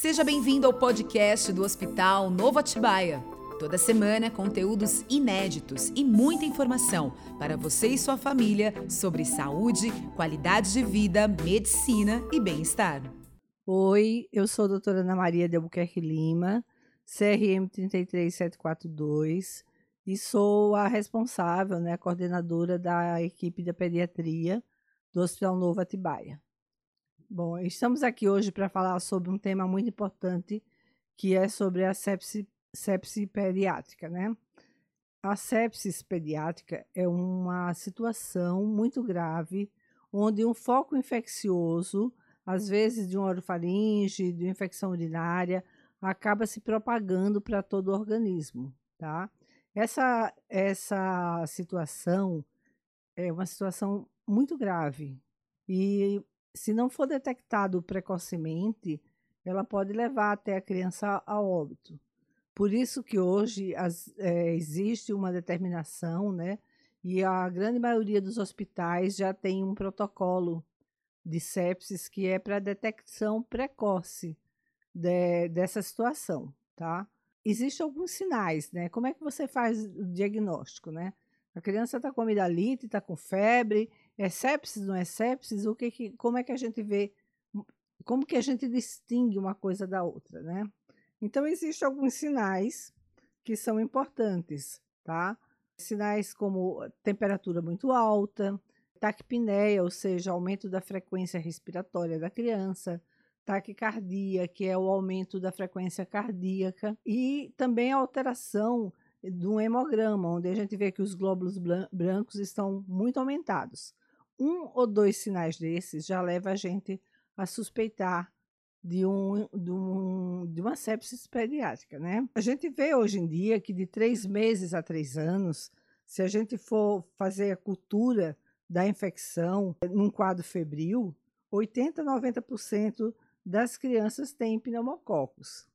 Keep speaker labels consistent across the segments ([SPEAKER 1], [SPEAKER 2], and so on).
[SPEAKER 1] Seja bem-vindo ao podcast do Hospital Novo Atibaia. Toda semana, conteúdos inéditos e muita informação para você e sua família sobre saúde, qualidade de vida, medicina e bem-estar.
[SPEAKER 2] Oi, eu sou a doutora Ana Maria de Albuquerque Lima, CRM 33742, e sou a responsável, né, a coordenadora da equipe da pediatria do Hospital Novo Atibaia. Bom, estamos aqui hoje para falar sobre um tema muito importante, que é sobre a sepse, sepse pediátrica, né? A sepsis pediátrica é uma situação muito grave, onde um foco infeccioso, às vezes de uma orofaringe, de uma infecção urinária, acaba se propagando para todo o organismo, tá? Essa, essa situação é uma situação muito grave e se não for detectado precocemente, ela pode levar até a criança a óbito. Por isso que hoje as, é, existe uma determinação, né? E a grande maioria dos hospitais já tem um protocolo de sepsis que é para detecção precoce de, dessa situação, tá? Existem alguns sinais, né? Como é que você faz o diagnóstico, né? A criança está com amidalite, está com febre, é sepsis, não é sepsis? O que, que como é que a gente vê, como que a gente distingue uma coisa da outra, né? Então, existem alguns sinais que são importantes, tá? Sinais como temperatura muito alta, taquipneia, ou seja, aumento da frequência respiratória da criança, taquicardia, que é o aumento da frequência cardíaca, e também a alteração um hemograma, onde a gente vê que os glóbulos brancos estão muito aumentados um ou dois sinais desses já leva a gente a suspeitar de, um, de, um, de uma sepsis pediátrica, né? A gente vê hoje em dia que de três meses a três anos, se a gente for fazer a cultura da infecção num quadro febril, 80 a 90% das crianças têm pneumococos.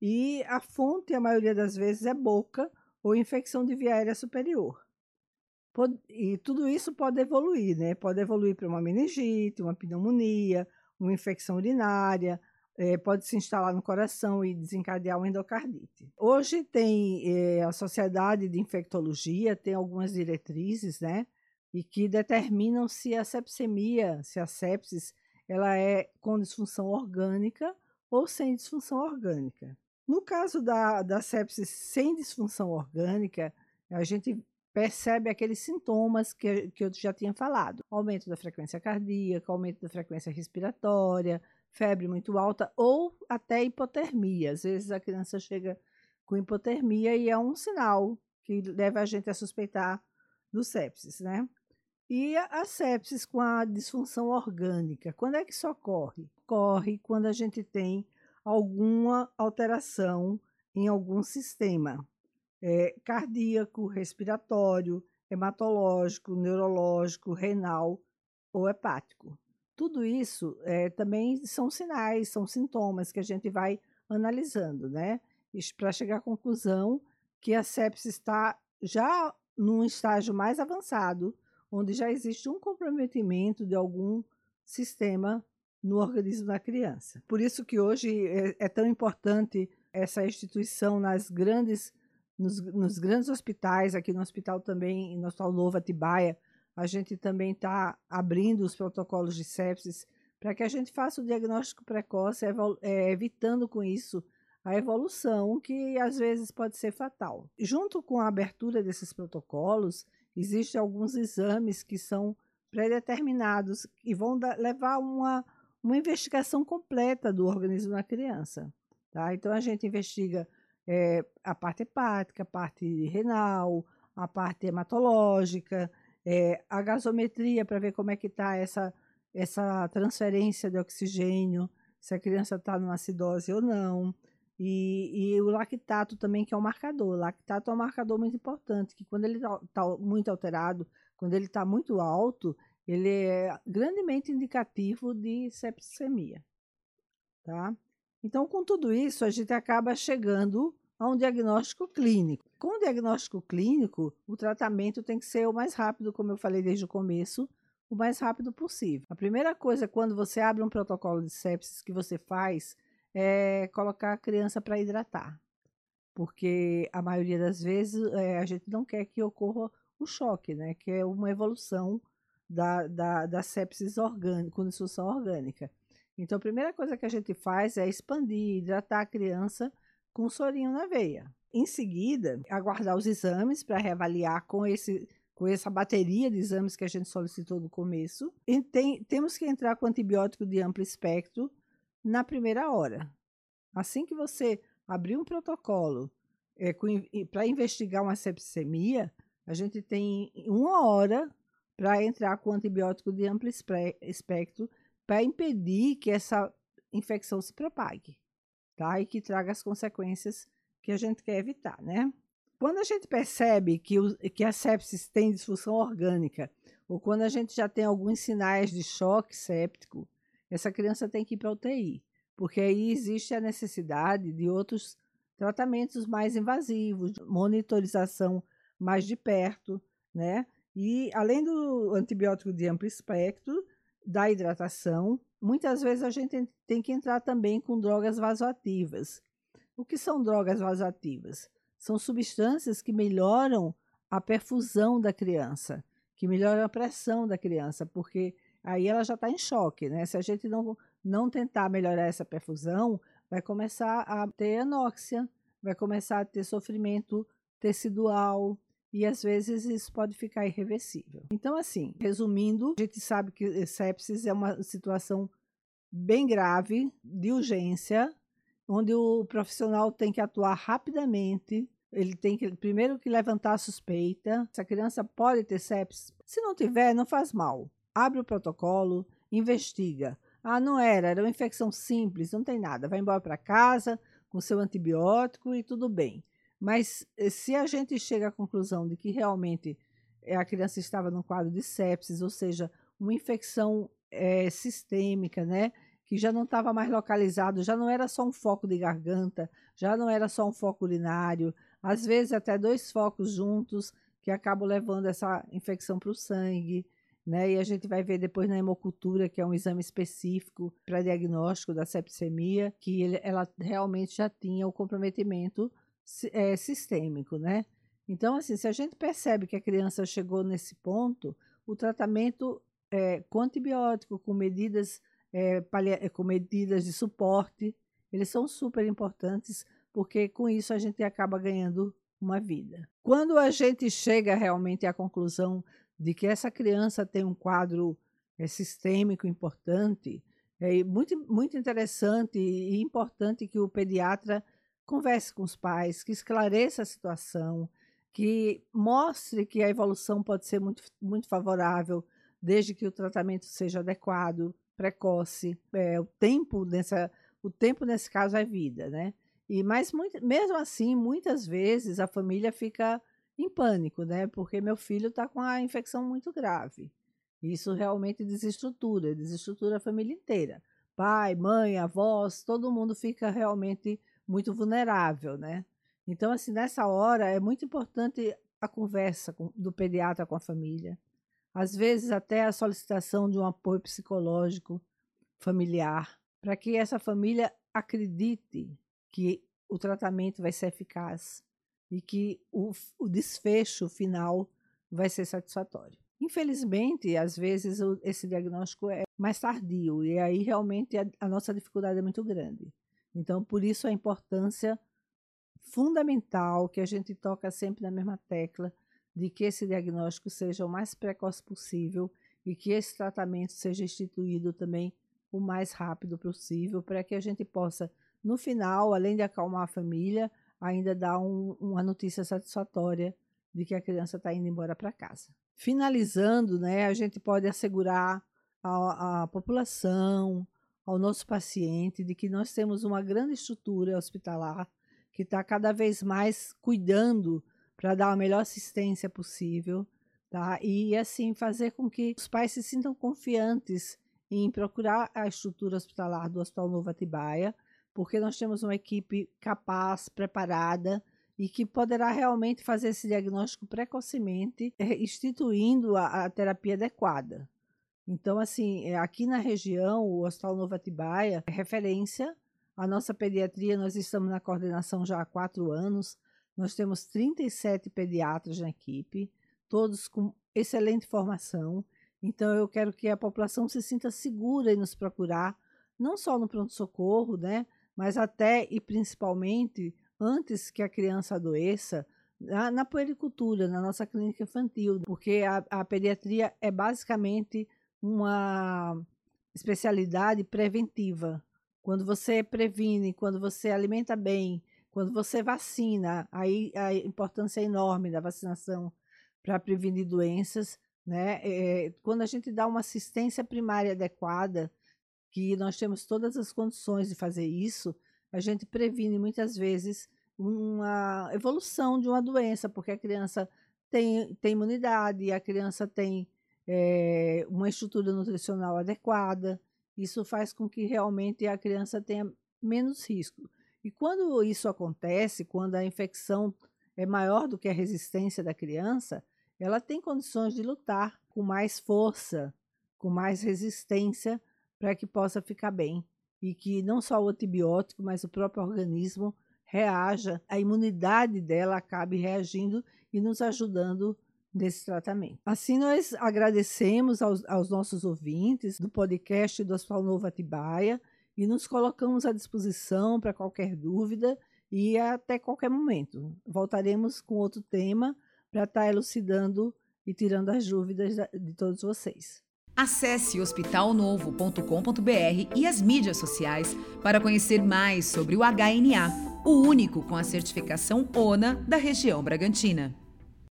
[SPEAKER 2] E a fonte, a maioria das vezes, é boca ou infecção de via aérea superior. E tudo isso pode evoluir, né? Pode evoluir para uma meningite, uma pneumonia, uma infecção urinária, é, pode se instalar no coração e desencadear uma endocardite. Hoje tem é, a Sociedade de Infectologia, tem algumas diretrizes, né? E que determinam se a sepsemia, se a sepsis, ela é com disfunção orgânica ou sem disfunção orgânica. No caso da, da sepsis sem disfunção orgânica, a gente percebe aqueles sintomas que, que eu já tinha falado: aumento da frequência cardíaca, aumento da frequência respiratória, febre muito alta ou até hipotermia. Às vezes a criança chega com hipotermia e é um sinal que leva a gente a suspeitar do sepsis, né? E a sepsis com a disfunção orgânica, quando é que isso ocorre? Ocorre quando a gente tem alguma alteração em algum sistema é, cardíaco, respiratório, hematológico, neurológico, renal ou hepático. Tudo isso é, também são sinais, são sintomas que a gente vai analisando, né? Para chegar à conclusão que a sepsis está já num estágio mais avançado, onde já existe um comprometimento de algum sistema no organismo da criança. Por isso que hoje é, é tão importante essa instituição nas grandes nos, nos grandes hospitais, aqui no hospital também, no Hospital Novo Atibaia, a gente também está abrindo os protocolos de sepsis para que a gente faça o diagnóstico precoce, é, evitando com isso a evolução que às vezes pode ser fatal. Junto com a abertura desses protocolos, existem alguns exames que são pré-determinados e vão da, levar uma, uma investigação completa do organismo da criança. Tá? Então a gente investiga é, a parte hepática, a parte renal, a parte hematológica, é, a gasometria para ver como é que está essa, essa transferência de oxigênio, se a criança está numa acidose ou não. E, e, o lactato também, que é um marcador. O lactato é um marcador muito importante, que quando ele está tá muito alterado, quando ele está muito alto, ele é grandemente indicativo de sepsemia. Tá? Então, com tudo isso, a gente acaba chegando a um diagnóstico clínico. Com o diagnóstico clínico, o tratamento tem que ser o mais rápido, como eu falei desde o começo, o mais rápido possível. A primeira coisa, quando você abre um protocolo de sepsis, que você faz é colocar a criança para hidratar. Porque a maioria das vezes é, a gente não quer que ocorra o choque, né? Que é uma evolução da, da, da sepsis orgânica, com disfunção orgânica. Então, a primeira coisa que a gente faz é expandir, hidratar a criança com sorinho na veia. Em seguida, aguardar os exames para reavaliar com, esse, com essa bateria de exames que a gente solicitou no começo. E tem, temos que entrar com antibiótico de amplo espectro na primeira hora. Assim que você abrir um protocolo é, para investigar uma sepsemia, a gente tem uma hora para entrar com antibiótico de amplo espectro para impedir que essa infecção se propague, tá? E que traga as consequências que a gente quer evitar, né? Quando a gente percebe que, o, que a sepsis tem disfunção orgânica, ou quando a gente já tem alguns sinais de choque séptico, essa criança tem que ir para UTI, porque aí existe a necessidade de outros tratamentos mais invasivos, monitorização mais de perto, né? E além do antibiótico de amplo espectro, da hidratação, muitas vezes a gente tem que entrar também com drogas vasoativas. O que são drogas vasoativas? São substâncias que melhoram a perfusão da criança, que melhoram a pressão da criança, porque aí ela já está em choque, né? Se a gente não, não tentar melhorar essa perfusão, vai começar a ter anóxia, vai começar a ter sofrimento tecidual, e às vezes isso pode ficar irreversível. Então, assim, resumindo, a gente sabe que sepsis é uma situação bem grave, de urgência, onde o profissional tem que atuar rapidamente. Ele tem que primeiro que levantar a suspeita. Essa criança pode ter sepsis. Se não tiver, não faz mal. Abre o protocolo, investiga. Ah, não era, era uma infecção simples, não tem nada. Vai embora para casa com seu antibiótico e tudo bem. Mas eh, se a gente chega à conclusão de que realmente eh, a criança estava num quadro de sepsis, ou seja, uma infecção é, sistêmica, né? Que já não estava mais localizado, já não era só um foco de garganta, já não era só um foco urinário, às vezes até dois focos juntos que acabam levando essa infecção para o sangue. Né? E a gente vai ver depois na hemocultura, que é um exame específico para diagnóstico da sepsemia, que ele, ela realmente já tinha o comprometimento é, sistêmico, né? Então, assim, se a gente percebe que a criança chegou nesse ponto, o tratamento é, com antibiótico, com medidas, é, com medidas de suporte, eles são super importantes, porque com isso a gente acaba ganhando uma vida. Quando a gente chega realmente à conclusão de que essa criança tem um quadro é, sistêmico importante, é muito, muito interessante e importante que o pediatra converse com os pais, que esclareça a situação, que mostre que a evolução pode ser muito, muito favorável, desde que o tratamento seja adequado, precoce. É, o tempo nessa, o tempo nesse caso é vida, né? E mas muito, mesmo assim, muitas vezes a família fica em pânico, né? Porque meu filho está com a infecção muito grave. Isso realmente desestrutura, desestrutura a família inteira. Pai, mãe, avós, todo mundo fica realmente muito vulnerável, né? Então, assim, nessa hora é muito importante a conversa com, do pediatra com a família. Às vezes, até a solicitação de um apoio psicológico familiar, para que essa família acredite que o tratamento vai ser eficaz e que o, o desfecho final vai ser satisfatório. Infelizmente, às vezes esse diagnóstico é mais tardio e aí realmente a, a nossa dificuldade é muito grande. Então, por isso a importância fundamental que a gente toca sempre na mesma tecla de que esse diagnóstico seja o mais precoce possível e que esse tratamento seja instituído também o mais rápido possível para que a gente possa, no final, além de acalmar a família, ainda dar um, uma notícia satisfatória de que a criança está indo embora para casa. Finalizando, né, a gente pode assegurar a, a população, ao nosso paciente de que nós temos uma grande estrutura hospitalar que está cada vez mais cuidando para dar a melhor assistência possível, tá? E assim fazer com que os pais se sintam confiantes em procurar a estrutura hospitalar do Hospital Novo Atibaia, porque nós temos uma equipe capaz, preparada e que poderá realmente fazer esse diagnóstico precocemente, eh, instituindo a, a terapia adequada. Então, assim, é, aqui na região, o Hospital Novo Atibaia é referência A nossa pediatria, nós estamos na coordenação já há quatro anos. Nós temos 37 pediatras na equipe, todos com excelente formação. Então, eu quero que a população se sinta segura em nos procurar, não só no pronto-socorro, né? Mas até e principalmente antes que a criança adoeça, na, na puericultura, na nossa clínica infantil, porque a, a pediatria é basicamente uma especialidade preventiva. Quando você previne, quando você alimenta bem, quando você vacina, aí a importância é enorme da vacinação para prevenir doenças, né? É, quando a gente dá uma assistência primária adequada, que nós temos todas as condições de fazer isso, a gente previne muitas vezes uma evolução de uma doença, porque a criança tem, tem imunidade, a criança tem é, uma estrutura nutricional adequada. Isso faz com que realmente a criança tenha menos risco. E quando isso acontece, quando a infecção é maior do que a resistência da criança, ela tem condições de lutar com mais força, com mais resistência, para que possa ficar bem. E que não só o antibiótico, mas o próprio organismo reaja, a imunidade dela acabe reagindo e nos ajudando nesse tratamento. Assim, nós agradecemos aos, aos nossos ouvintes do podcast do Hospital Novo Atibaia e nos colocamos à disposição para qualquer dúvida e até qualquer momento. Voltaremos com outro tema para estar elucidando e tirando as dúvidas de todos vocês.
[SPEAKER 1] Acesse hospitalnovo.com.br e as mídias sociais para conhecer mais sobre o HNA, o único com a certificação ONA da região Bragantina.